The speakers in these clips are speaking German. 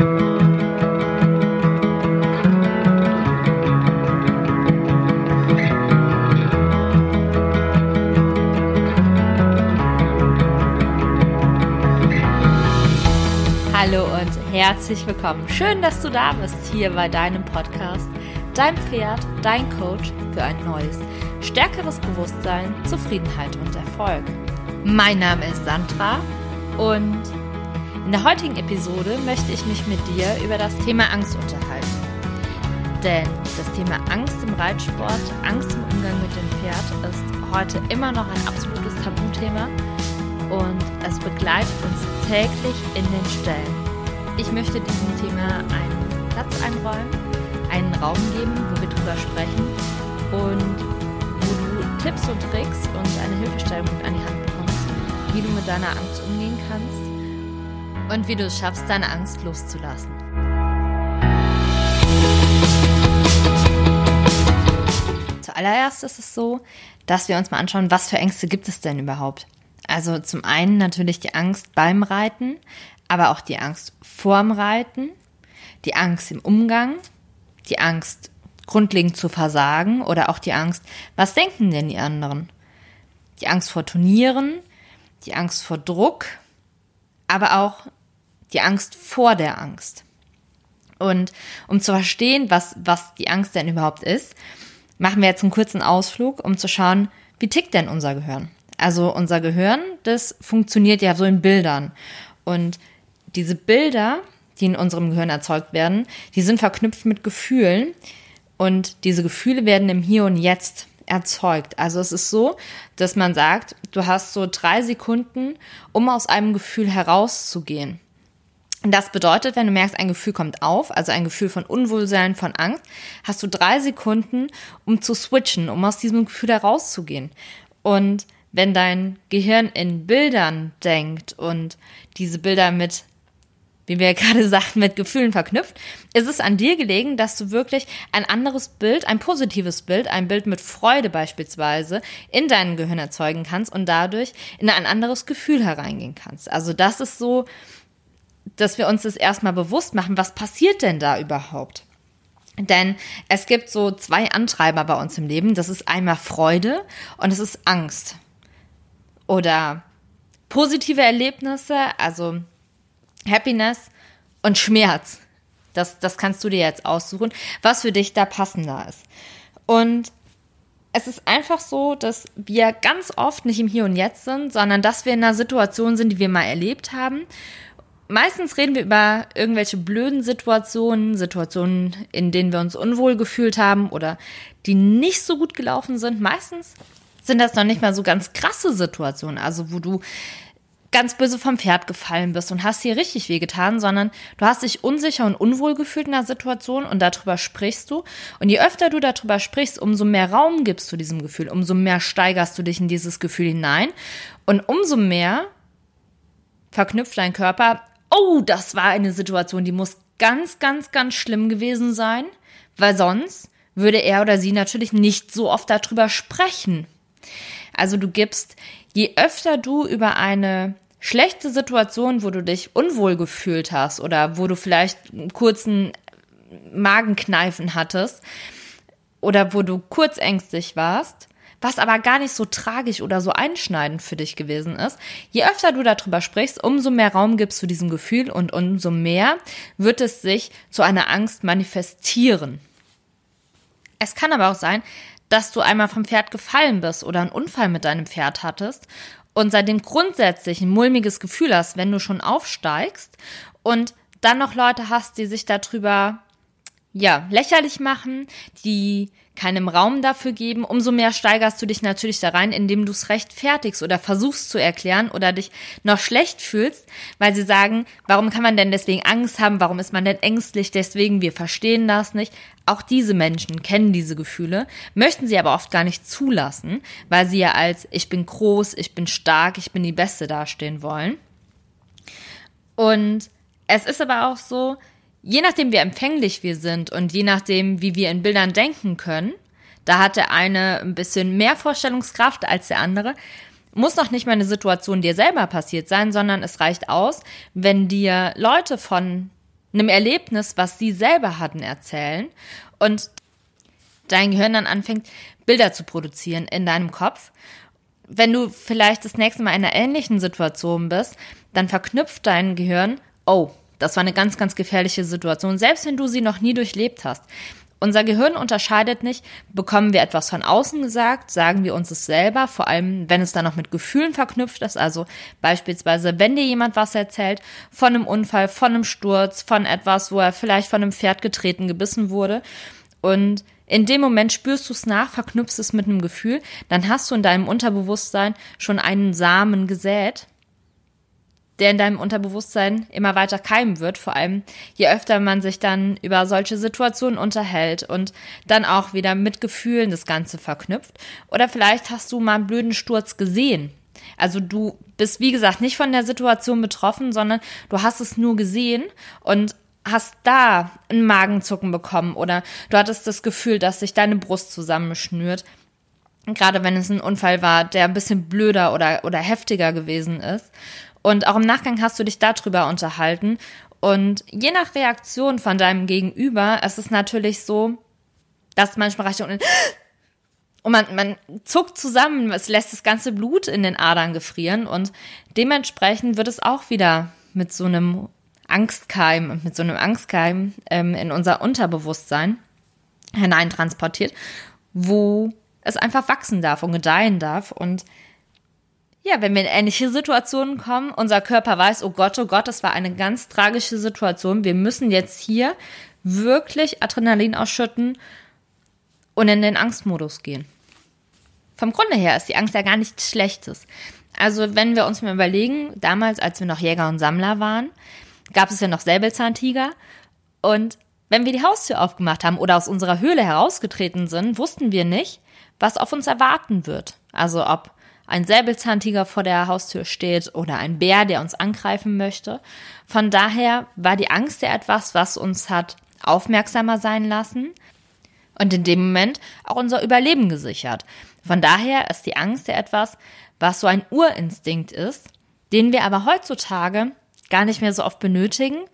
Hallo und herzlich willkommen. Schön, dass du da bist hier bei deinem Podcast, dein Pferd, dein Coach für ein neues, stärkeres Bewusstsein, Zufriedenheit und Erfolg. Mein Name ist Sandra und in der heutigen Episode möchte ich mich mit dir über das Thema Angst unterhalten. Denn das Thema Angst im Reitsport, Angst im Umgang mit dem Pferd ist heute immer noch ein absolutes Tabuthema und es begleitet uns täglich in den Stellen. Ich möchte diesem Thema einen Platz einräumen, einen Raum geben, wo wir drüber sprechen und wo du Tipps und Tricks und eine Hilfestellung an die Hand bekommst, wie du mit deiner Angst umgehen kannst und wie du es schaffst, deine Angst loszulassen. Zuallererst ist es so, dass wir uns mal anschauen, was für Ängste gibt es denn überhaupt? Also zum einen natürlich die Angst beim Reiten, aber auch die Angst vorm Reiten, die Angst im Umgang, die Angst grundlegend zu versagen oder auch die Angst, was denken denn die anderen? Die Angst vor Turnieren, die Angst vor Druck, aber auch die Angst vor der Angst. Und um zu verstehen, was, was die Angst denn überhaupt ist, machen wir jetzt einen kurzen Ausflug, um zu schauen, wie tickt denn unser Gehirn? Also unser Gehirn, das funktioniert ja so in Bildern. Und diese Bilder, die in unserem Gehirn erzeugt werden, die sind verknüpft mit Gefühlen. Und diese Gefühle werden im Hier und Jetzt erzeugt. Also es ist so, dass man sagt, du hast so drei Sekunden, um aus einem Gefühl herauszugehen. Das bedeutet, wenn du merkst, ein Gefühl kommt auf, also ein Gefühl von Unwohlsein, von Angst, hast du drei Sekunden, um zu switchen, um aus diesem Gefühl herauszugehen. Und wenn dein Gehirn in Bildern denkt und diese Bilder mit, wie wir ja gerade sagten, mit Gefühlen verknüpft, ist es an dir gelegen, dass du wirklich ein anderes Bild, ein positives Bild, ein Bild mit Freude beispielsweise in deinem Gehirn erzeugen kannst und dadurch in ein anderes Gefühl hereingehen kannst. Also das ist so, dass wir uns das erstmal bewusst machen, was passiert denn da überhaupt? Denn es gibt so zwei Antreiber bei uns im Leben. Das ist einmal Freude und es ist Angst oder positive Erlebnisse, also Happiness und Schmerz. Das, das kannst du dir jetzt aussuchen, was für dich da passender ist. Und es ist einfach so, dass wir ganz oft nicht im Hier und Jetzt sind, sondern dass wir in einer Situation sind, die wir mal erlebt haben. Meistens reden wir über irgendwelche blöden Situationen, Situationen, in denen wir uns unwohl gefühlt haben oder die nicht so gut gelaufen sind. Meistens sind das noch nicht mal so ganz krasse Situationen, also wo du ganz böse vom Pferd gefallen bist und hast dir richtig wehgetan, sondern du hast dich unsicher und unwohl gefühlt in der Situation und darüber sprichst du. Und je öfter du darüber sprichst, umso mehr Raum gibst du diesem Gefühl, umso mehr steigerst du dich in dieses Gefühl hinein und umso mehr verknüpft dein Körper, oh, das war eine Situation, die muss ganz, ganz, ganz schlimm gewesen sein, weil sonst würde er oder sie natürlich nicht so oft darüber sprechen. Also du gibst, je öfter du über eine schlechte Situation, wo du dich unwohl gefühlt hast oder wo du vielleicht einen kurzen Magenkneifen hattest oder wo du kurzängstig warst, was aber gar nicht so tragisch oder so einschneidend für dich gewesen ist. Je öfter du darüber sprichst, umso mehr Raum gibst du diesem Gefühl und umso mehr wird es sich zu einer Angst manifestieren. Es kann aber auch sein, dass du einmal vom Pferd gefallen bist oder einen Unfall mit deinem Pferd hattest und seitdem grundsätzlich ein mulmiges Gefühl hast, wenn du schon aufsteigst und dann noch Leute hast, die sich darüber ja, lächerlich machen, die keinem Raum dafür geben, umso mehr steigerst du dich natürlich da rein, indem du es rechtfertigst oder versuchst zu erklären oder dich noch schlecht fühlst, weil sie sagen, warum kann man denn deswegen Angst haben, warum ist man denn ängstlich, deswegen, wir verstehen das nicht. Auch diese Menschen kennen diese Gefühle, möchten sie aber oft gar nicht zulassen, weil sie ja als ich bin groß, ich bin stark, ich bin die Beste dastehen wollen. Und es ist aber auch so, je nachdem, wie empfänglich wir sind und je nachdem, wie wir in Bildern denken können, da hat der eine ein bisschen mehr Vorstellungskraft als der andere, muss noch nicht mal eine Situation dir selber passiert sein, sondern es reicht aus, wenn dir Leute von einem Erlebnis, was sie selber hatten, erzählen und dein Gehirn dann anfängt, Bilder zu produzieren in deinem Kopf. Wenn du vielleicht das nächste Mal in einer ähnlichen Situation bist, dann verknüpft dein Gehirn, oh, das war eine ganz, ganz gefährliche Situation, selbst wenn du sie noch nie durchlebt hast. Unser Gehirn unterscheidet nicht, bekommen wir etwas von außen gesagt, sagen wir uns es selber, vor allem wenn es dann noch mit Gefühlen verknüpft ist, also beispielsweise, wenn dir jemand was erzählt, von einem Unfall, von einem Sturz, von etwas, wo er vielleicht von einem Pferd getreten, gebissen wurde. Und in dem Moment spürst du es nach, verknüpfst es mit einem Gefühl, dann hast du in deinem Unterbewusstsein schon einen Samen gesät der in deinem Unterbewusstsein immer weiter keimen wird, vor allem je öfter man sich dann über solche Situationen unterhält und dann auch wieder mit Gefühlen das Ganze verknüpft. Oder vielleicht hast du mal einen blöden Sturz gesehen. Also du bist, wie gesagt, nicht von der Situation betroffen, sondern du hast es nur gesehen und hast da ein Magenzucken bekommen oder du hattest das Gefühl, dass sich deine Brust zusammenschnürt. Gerade wenn es ein Unfall war, der ein bisschen blöder oder, oder heftiger gewesen ist. Und auch im Nachgang hast du dich darüber unterhalten. Und je nach Reaktion von deinem Gegenüber ist es natürlich so, dass manchmal reicht und, und man, man zuckt zusammen, es lässt das ganze Blut in den Adern gefrieren und dementsprechend wird es auch wieder mit so einem Angstkeim, mit so einem Angstkeim ähm, in unser Unterbewusstsein hineintransportiert, wo es einfach wachsen darf und gedeihen darf und ja, wenn wir in ähnliche Situationen kommen, unser Körper weiß, oh Gott, oh Gott, das war eine ganz tragische Situation. Wir müssen jetzt hier wirklich Adrenalin ausschütten und in den Angstmodus gehen. Vom Grunde her ist die Angst ja gar nichts Schlechtes. Also wenn wir uns mal überlegen, damals, als wir noch Jäger und Sammler waren, gab es ja noch Säbelzahntiger und wenn wir die Haustür aufgemacht haben oder aus unserer Höhle herausgetreten sind, wussten wir nicht, was auf uns erwarten wird. Also ob ein Säbelzahntiger vor der Haustür steht oder ein Bär, der uns angreifen möchte. Von daher war die Angst ja etwas, was uns hat aufmerksamer sein lassen und in dem Moment auch unser Überleben gesichert. Von daher ist die Angst ja etwas, was so ein Urinstinkt ist, den wir aber heutzutage gar nicht mehr so oft benötigen,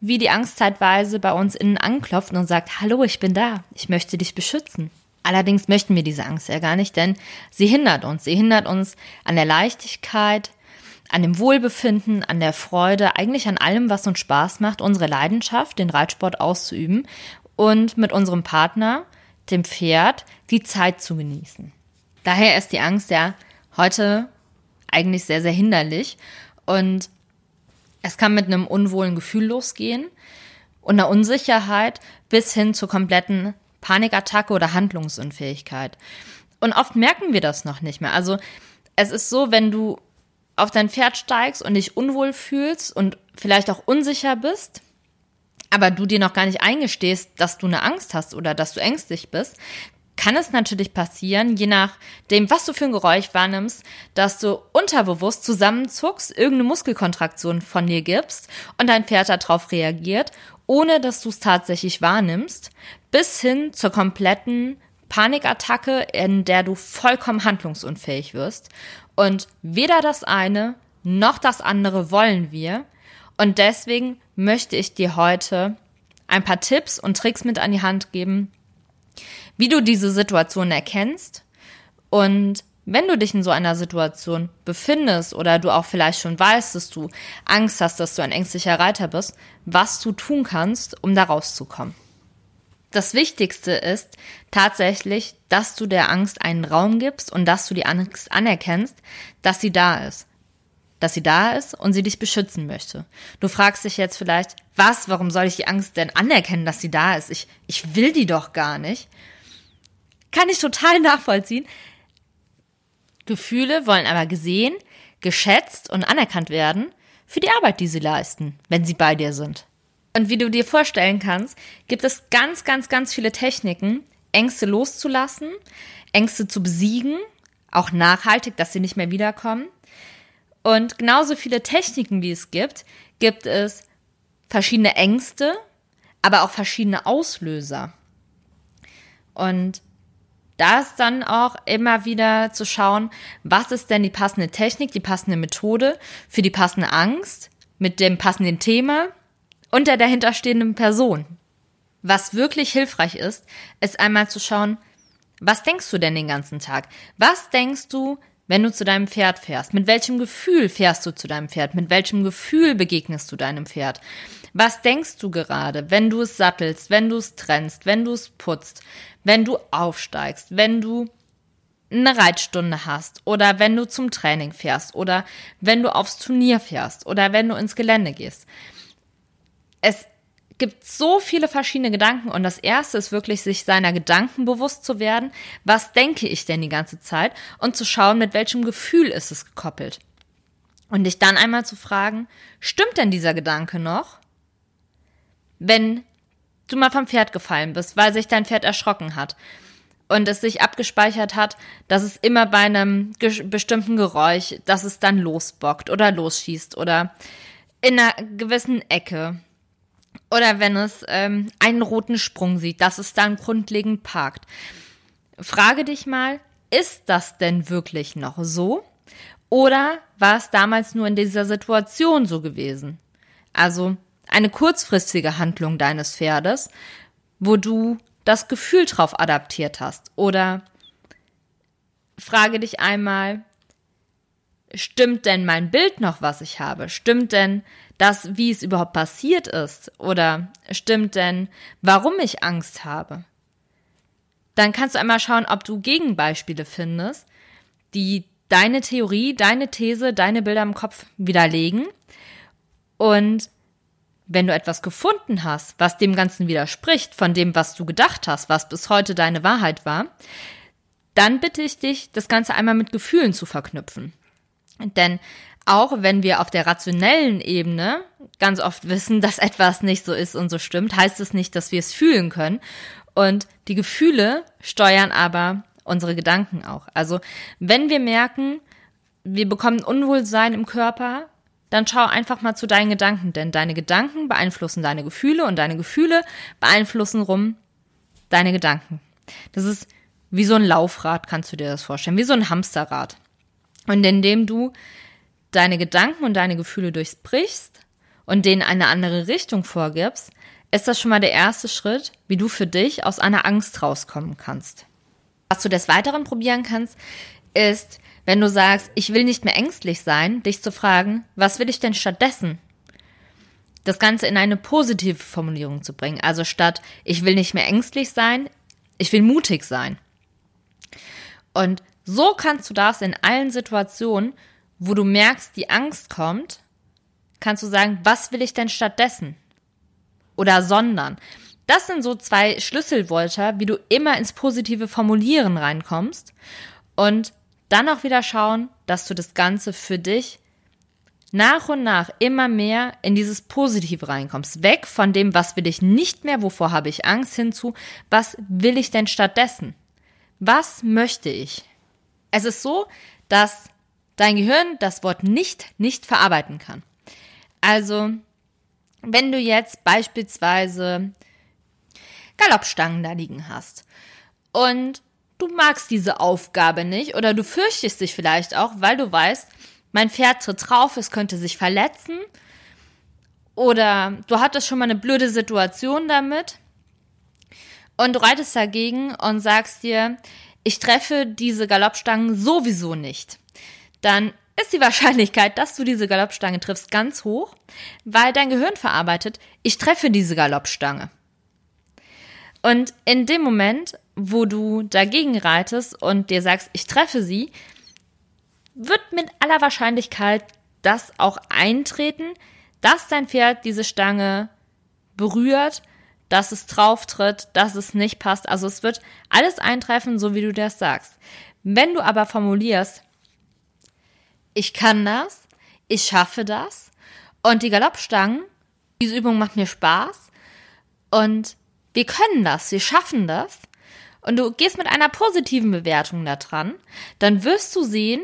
wie die Angst zeitweise bei uns innen anklopft und sagt, hallo, ich bin da, ich möchte dich beschützen. Allerdings möchten wir diese Angst ja gar nicht, denn sie hindert uns. Sie hindert uns an der Leichtigkeit, an dem Wohlbefinden, an der Freude, eigentlich an allem, was uns Spaß macht, unsere Leidenschaft, den Reitsport auszuüben und mit unserem Partner, dem Pferd, die Zeit zu genießen. Daher ist die Angst ja heute eigentlich sehr, sehr hinderlich und es kann mit einem unwohlen Gefühl losgehen und einer Unsicherheit bis hin zur kompletten Panikattacke oder Handlungsunfähigkeit. Und oft merken wir das noch nicht mehr. Also es ist so, wenn du auf dein Pferd steigst und dich unwohl fühlst und vielleicht auch unsicher bist, aber du dir noch gar nicht eingestehst, dass du eine Angst hast oder dass du ängstlich bist, kann es natürlich passieren, je nachdem, was du für ein Geräusch wahrnimmst, dass du unterbewusst zusammenzuckst, irgendeine Muskelkontraktion von dir gibst und dein Pferd darauf reagiert, ohne dass du es tatsächlich wahrnimmst, bis hin zur kompletten Panikattacke, in der du vollkommen handlungsunfähig wirst. Und weder das eine noch das andere wollen wir. Und deswegen möchte ich dir heute ein paar Tipps und Tricks mit an die Hand geben, wie du diese Situation erkennst und wenn du dich in so einer Situation befindest oder du auch vielleicht schon weißt, dass du Angst hast, dass du ein ängstlicher Reiter bist, was du tun kannst, um da rauszukommen. Das Wichtigste ist tatsächlich, dass du der Angst einen Raum gibst und dass du die Angst anerkennst, dass sie da ist. Dass sie da ist und sie dich beschützen möchte. Du fragst dich jetzt vielleicht, was, warum soll ich die Angst denn anerkennen, dass sie da ist? Ich, ich will die doch gar nicht. Kann ich total nachvollziehen. Gefühle wollen aber gesehen, geschätzt und anerkannt werden für die Arbeit, die sie leisten, wenn sie bei dir sind. Und wie du dir vorstellen kannst, gibt es ganz, ganz, ganz viele Techniken, Ängste loszulassen, Ängste zu besiegen, auch nachhaltig, dass sie nicht mehr wiederkommen. Und genauso viele Techniken, wie es gibt, gibt es verschiedene Ängste, aber auch verschiedene Auslöser. Und da ist dann auch immer wieder zu schauen, was ist denn die passende Technik, die passende Methode für die passende Angst mit dem passenden Thema und der dahinterstehenden Person. Was wirklich hilfreich ist, ist einmal zu schauen, was denkst du denn den ganzen Tag? Was denkst du, wenn du zu deinem Pferd fährst? Mit welchem Gefühl fährst du zu deinem Pferd? Mit welchem Gefühl begegnest du deinem Pferd? Was denkst du gerade, wenn du es sattelst, wenn du es trennst, wenn du es putzt, wenn du aufsteigst, wenn du eine Reitstunde hast oder wenn du zum Training fährst oder wenn du aufs Turnier fährst oder wenn du ins Gelände gehst? Es gibt so viele verschiedene Gedanken und das erste ist wirklich, sich seiner Gedanken bewusst zu werden. Was denke ich denn die ganze Zeit? Und zu schauen, mit welchem Gefühl ist es gekoppelt. Und dich dann einmal zu fragen, stimmt denn dieser Gedanke noch? Wenn du mal vom Pferd gefallen bist, weil sich dein Pferd erschrocken hat und es sich abgespeichert hat, dass es immer bei einem bestimmten Geräusch, dass es dann losbockt oder losschießt oder in einer gewissen Ecke oder wenn es ähm, einen roten Sprung sieht, dass es dann grundlegend parkt. Frage dich mal, ist das denn wirklich noch so? Oder war es damals nur in dieser Situation so gewesen? Also eine kurzfristige Handlung deines Pferdes, wo du das Gefühl drauf adaptiert hast. Oder frage dich einmal, stimmt denn mein Bild noch, was ich habe? Stimmt denn das, wie es überhaupt passiert ist? Oder stimmt denn, warum ich Angst habe? Dann kannst du einmal schauen, ob du Gegenbeispiele findest, die deine Theorie, deine These, deine Bilder im Kopf widerlegen. Und wenn du etwas gefunden hast, was dem Ganzen widerspricht, von dem, was du gedacht hast, was bis heute deine Wahrheit war, dann bitte ich dich, das Ganze einmal mit Gefühlen zu verknüpfen. Denn auch wenn wir auf der rationellen Ebene ganz oft wissen, dass etwas nicht so ist und so stimmt, heißt es nicht, dass wir es fühlen können. Und die Gefühle steuern aber unsere Gedanken auch. Also wenn wir merken, wir bekommen Unwohlsein im Körper, dann schau einfach mal zu deinen Gedanken, denn deine Gedanken beeinflussen deine Gefühle und deine Gefühle beeinflussen rum deine Gedanken. Das ist wie so ein Laufrad, kannst du dir das vorstellen, wie so ein Hamsterrad. Und indem du deine Gedanken und deine Gefühle durchbrichst und denen eine andere Richtung vorgibst, ist das schon mal der erste Schritt, wie du für dich aus einer Angst rauskommen kannst. Was du des Weiteren probieren kannst, ist, wenn du sagst, ich will nicht mehr ängstlich sein, dich zu fragen, was will ich denn stattdessen? Das Ganze in eine positive Formulierung zu bringen. Also statt, ich will nicht mehr ängstlich sein, ich will mutig sein. Und so kannst du das in allen Situationen, wo du merkst, die Angst kommt, kannst du sagen, was will ich denn stattdessen? Oder sondern. Das sind so zwei Schlüsselwörter, wie du immer ins positive Formulieren reinkommst und dann auch wieder schauen, dass du das Ganze für dich nach und nach immer mehr in dieses Positive reinkommst. Weg von dem, was will ich nicht mehr, wovor habe ich Angst, hinzu, was will ich denn stattdessen? Was möchte ich? Es ist so, dass dein Gehirn das Wort nicht nicht verarbeiten kann. Also, wenn du jetzt beispielsweise Galoppstangen da liegen hast und du magst diese Aufgabe nicht oder du fürchtest dich vielleicht auch, weil du weißt, mein Pferd tritt drauf, es könnte sich verletzen oder du hattest schon mal eine blöde Situation damit und du reitest dagegen und sagst dir, ich treffe diese Galoppstangen sowieso nicht, dann ist die Wahrscheinlichkeit, dass du diese Galoppstange triffst, ganz hoch, weil dein Gehirn verarbeitet, ich treffe diese Galoppstange. Und in dem Moment, wo du dagegen reitest und dir sagst, ich treffe sie, wird mit aller Wahrscheinlichkeit das auch eintreten, dass dein Pferd diese Stange berührt dass es drauf tritt, dass es nicht passt. Also es wird alles eintreffen, so wie du das sagst. Wenn du aber formulierst, ich kann das, ich schaffe das und die Galoppstangen, diese Übung macht mir Spaß und wir können das, wir schaffen das und du gehst mit einer positiven Bewertung da dran, dann wirst du sehen,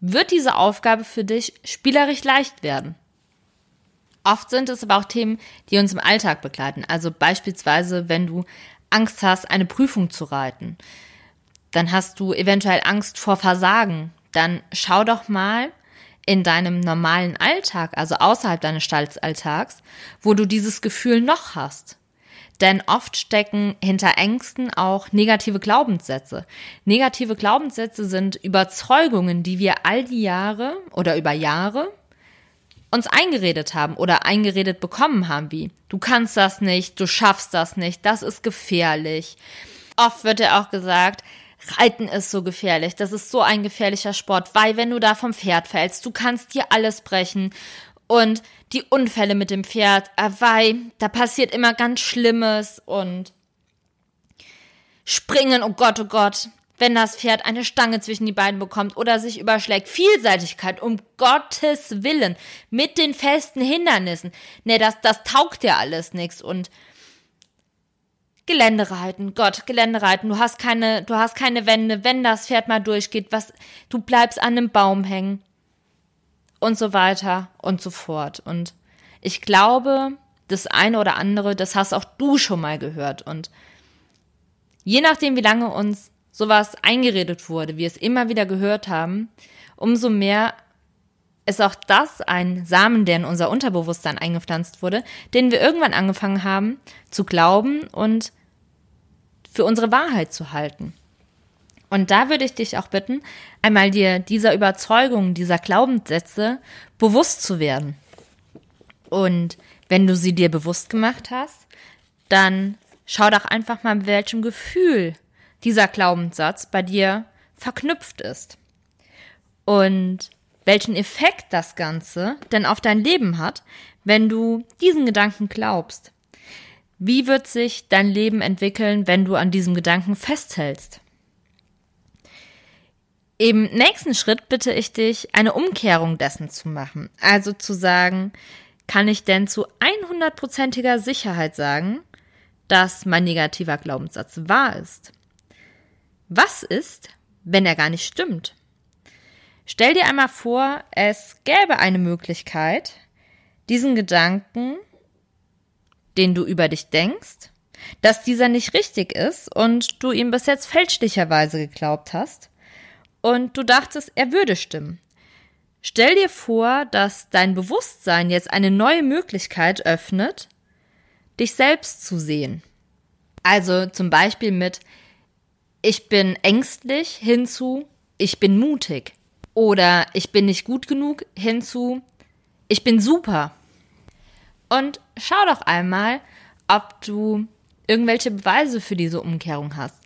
wird diese Aufgabe für dich spielerisch leicht werden. Oft sind es aber auch Themen, die uns im Alltag begleiten. Also beispielsweise, wenn du Angst hast, eine Prüfung zu reiten, dann hast du eventuell Angst vor Versagen. Dann schau doch mal, in deinem normalen Alltag, also außerhalb deines Stallalltags, wo du dieses Gefühl noch hast. Denn oft stecken hinter Ängsten auch negative Glaubenssätze. Negative Glaubenssätze sind Überzeugungen, die wir all die Jahre oder über Jahre uns eingeredet haben oder eingeredet bekommen haben, wie du kannst das nicht, du schaffst das nicht, das ist gefährlich. Oft wird ja auch gesagt, Reiten ist so gefährlich, das ist so ein gefährlicher Sport, weil wenn du da vom Pferd fällst, du kannst dir alles brechen und die Unfälle mit dem Pferd, äh, weil da passiert immer ganz Schlimmes und springen, oh Gott, oh Gott, wenn das Pferd eine Stange zwischen die Beine bekommt oder sich überschlägt. Vielseitigkeit, um Gottes Willen, mit den festen Hindernissen. Nee, das, das taugt ja alles nichts. Und Geländereiten, Gott, Geländereiten, du hast keine, du hast keine Wände, wenn das Pferd mal durchgeht, was, du bleibst an einem Baum hängen. Und so weiter und so fort. Und ich glaube, das eine oder andere, das hast auch du schon mal gehört. Und je nachdem, wie lange uns sowas eingeredet wurde, wir es immer wieder gehört haben, umso mehr ist auch das ein Samen, der in unser Unterbewusstsein eingepflanzt wurde, den wir irgendwann angefangen haben zu glauben und für unsere Wahrheit zu halten. Und da würde ich dich auch bitten, einmal dir dieser Überzeugung, dieser Glaubenssätze bewusst zu werden. Und wenn du sie dir bewusst gemacht hast, dann schau doch einfach mal, mit welchem Gefühl dieser Glaubenssatz bei dir verknüpft ist. Und welchen Effekt das Ganze denn auf dein Leben hat, wenn du diesen Gedanken glaubst. Wie wird sich dein Leben entwickeln, wenn du an diesem Gedanken festhältst? Im nächsten Schritt bitte ich dich, eine Umkehrung dessen zu machen. Also zu sagen, kann ich denn zu 100%iger Sicherheit sagen, dass mein negativer Glaubenssatz wahr ist? Was ist, wenn er gar nicht stimmt? Stell dir einmal vor, es gäbe eine Möglichkeit, diesen Gedanken, den du über dich denkst, dass dieser nicht richtig ist und du ihm bis jetzt fälschlicherweise geglaubt hast und du dachtest, er würde stimmen. Stell dir vor, dass dein Bewusstsein jetzt eine neue Möglichkeit öffnet, dich selbst zu sehen. Also zum Beispiel mit ich bin ängstlich hinzu, ich bin mutig. Oder ich bin nicht gut genug hinzu, ich bin super. Und schau doch einmal, ob du irgendwelche Beweise für diese Umkehrung hast.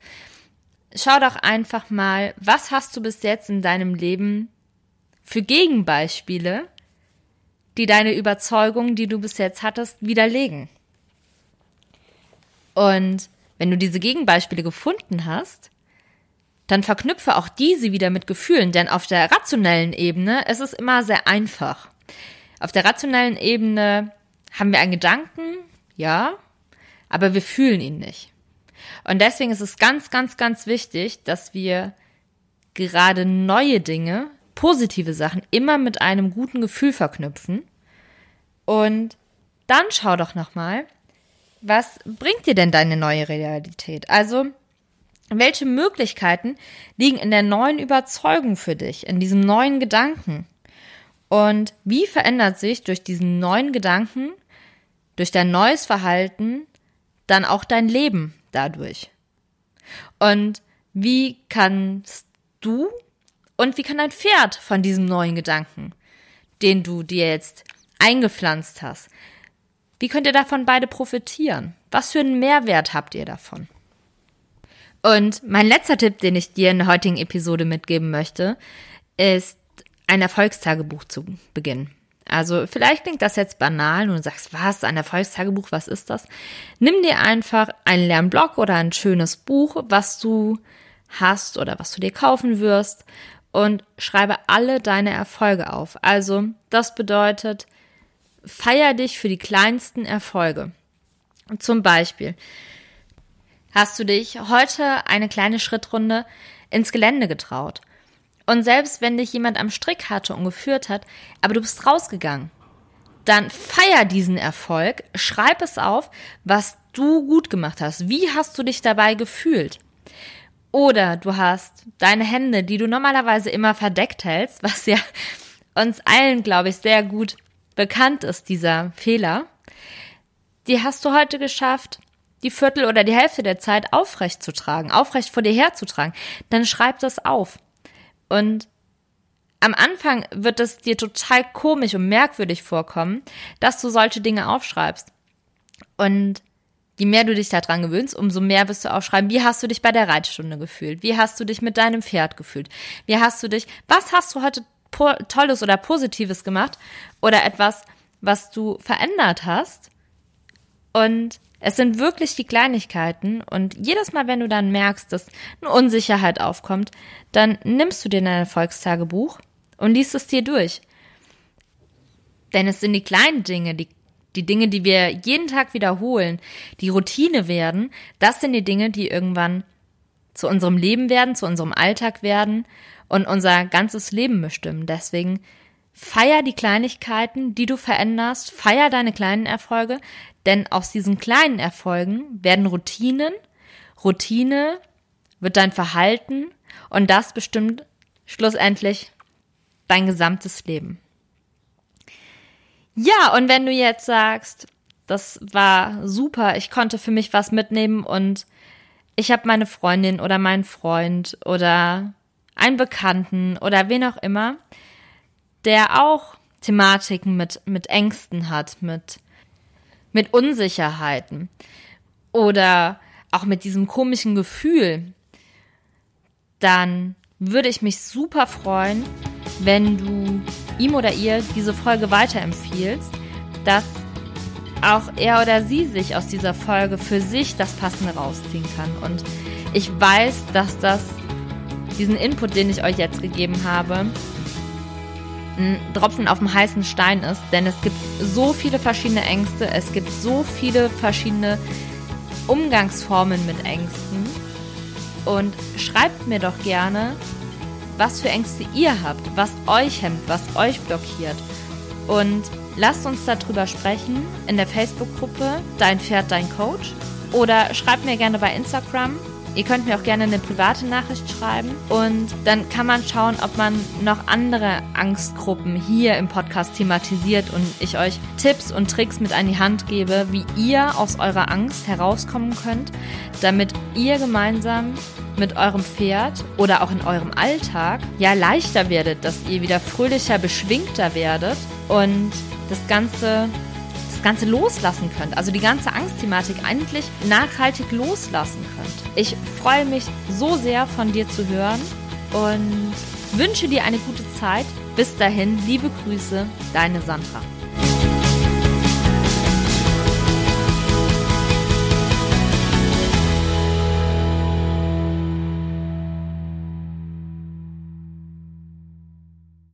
Schau doch einfach mal, was hast du bis jetzt in deinem Leben für Gegenbeispiele, die deine Überzeugung, die du bis jetzt hattest, widerlegen. Und wenn du diese Gegenbeispiele gefunden hast, dann verknüpfe auch diese wieder mit Gefühlen, denn auf der rationellen Ebene ist es immer sehr einfach. Auf der rationellen Ebene haben wir einen Gedanken, ja, aber wir fühlen ihn nicht. Und deswegen ist es ganz, ganz, ganz wichtig, dass wir gerade neue Dinge, positive Sachen immer mit einem guten Gefühl verknüpfen. Und dann schau doch nochmal, was bringt dir denn deine neue Realität? Also, welche Möglichkeiten liegen in der neuen Überzeugung für dich, in diesem neuen Gedanken? Und wie verändert sich durch diesen neuen Gedanken, durch dein neues Verhalten dann auch dein Leben dadurch? Und wie kannst du und wie kann dein Pferd von diesem neuen Gedanken, den du dir jetzt eingepflanzt hast, wie könnt ihr davon beide profitieren? Was für einen Mehrwert habt ihr davon? Und mein letzter Tipp, den ich dir in der heutigen Episode mitgeben möchte, ist ein Erfolgstagebuch zu beginnen. Also vielleicht klingt das jetzt banal und du sagst, was, ein Erfolgstagebuch, was ist das? Nimm dir einfach einen leeren Blog oder ein schönes Buch, was du hast oder was du dir kaufen wirst und schreibe alle deine Erfolge auf. Also das bedeutet, feier dich für die kleinsten Erfolge. Zum Beispiel, hast du dich heute eine kleine Schrittrunde ins Gelände getraut. Und selbst wenn dich jemand am Strick hatte und geführt hat, aber du bist rausgegangen, dann feier diesen Erfolg, schreib es auf, was du gut gemacht hast. Wie hast du dich dabei gefühlt? Oder du hast deine Hände, die du normalerweise immer verdeckt hältst, was ja uns allen, glaube ich, sehr gut bekannt ist, dieser Fehler, die hast du heute geschafft, die Viertel oder die Hälfte der Zeit aufrecht zu tragen, aufrecht vor dir herzutragen, dann schreib das auf. Und am Anfang wird es dir total komisch und merkwürdig vorkommen, dass du solche Dinge aufschreibst. Und je mehr du dich daran gewöhnst, umso mehr wirst du aufschreiben, wie hast du dich bei der Reitstunde gefühlt? Wie hast du dich mit deinem Pferd gefühlt? Wie hast du dich, was hast du heute Tolles oder Positives gemacht? Oder etwas, was du verändert hast? Und es sind wirklich die Kleinigkeiten und jedes Mal, wenn du dann merkst, dass eine Unsicherheit aufkommt, dann nimmst du dir dein Erfolgstagebuch und liest es dir durch. Denn es sind die kleinen Dinge, die, die Dinge, die wir jeden Tag wiederholen, die Routine werden, das sind die Dinge, die irgendwann zu unserem Leben werden, zu unserem Alltag werden und unser ganzes Leben bestimmen. Deswegen feier die Kleinigkeiten, die du veränderst, feier deine kleinen Erfolge, denn aus diesen kleinen Erfolgen werden Routinen. Routine wird dein Verhalten und das bestimmt schlussendlich dein gesamtes Leben. Ja, und wenn du jetzt sagst, das war super, ich konnte für mich was mitnehmen und ich habe meine Freundin oder meinen Freund oder einen Bekannten oder wen auch immer, der auch Thematiken mit, mit Ängsten hat, mit mit Unsicherheiten oder auch mit diesem komischen Gefühl, dann würde ich mich super freuen, wenn du ihm oder ihr diese Folge weiterempfiehlst, dass auch er oder sie sich aus dieser Folge für sich das Passende rausziehen kann. Und ich weiß, dass das diesen Input, den ich euch jetzt gegeben habe, ein Tropfen auf dem heißen Stein ist, denn es gibt so viele verschiedene Ängste, es gibt so viele verschiedene Umgangsformen mit Ängsten. Und schreibt mir doch gerne, was für Ängste ihr habt, was euch hemmt, was euch blockiert. Und lasst uns darüber sprechen in der Facebook-Gruppe Dein Pferd, dein Coach. Oder schreibt mir gerne bei Instagram Ihr könnt mir auch gerne eine private Nachricht schreiben. Und dann kann man schauen, ob man noch andere Angstgruppen hier im Podcast thematisiert und ich euch Tipps und Tricks mit an die Hand gebe, wie ihr aus eurer Angst herauskommen könnt, damit ihr gemeinsam mit eurem Pferd oder auch in eurem Alltag ja leichter werdet, dass ihr wieder fröhlicher, beschwingter werdet und das Ganze Ganze loslassen könnt, also die ganze Angstthematik eigentlich nachhaltig loslassen könnt. Ich freue mich so sehr von dir zu hören und wünsche dir eine gute Zeit. Bis dahin, liebe Grüße, deine Sandra.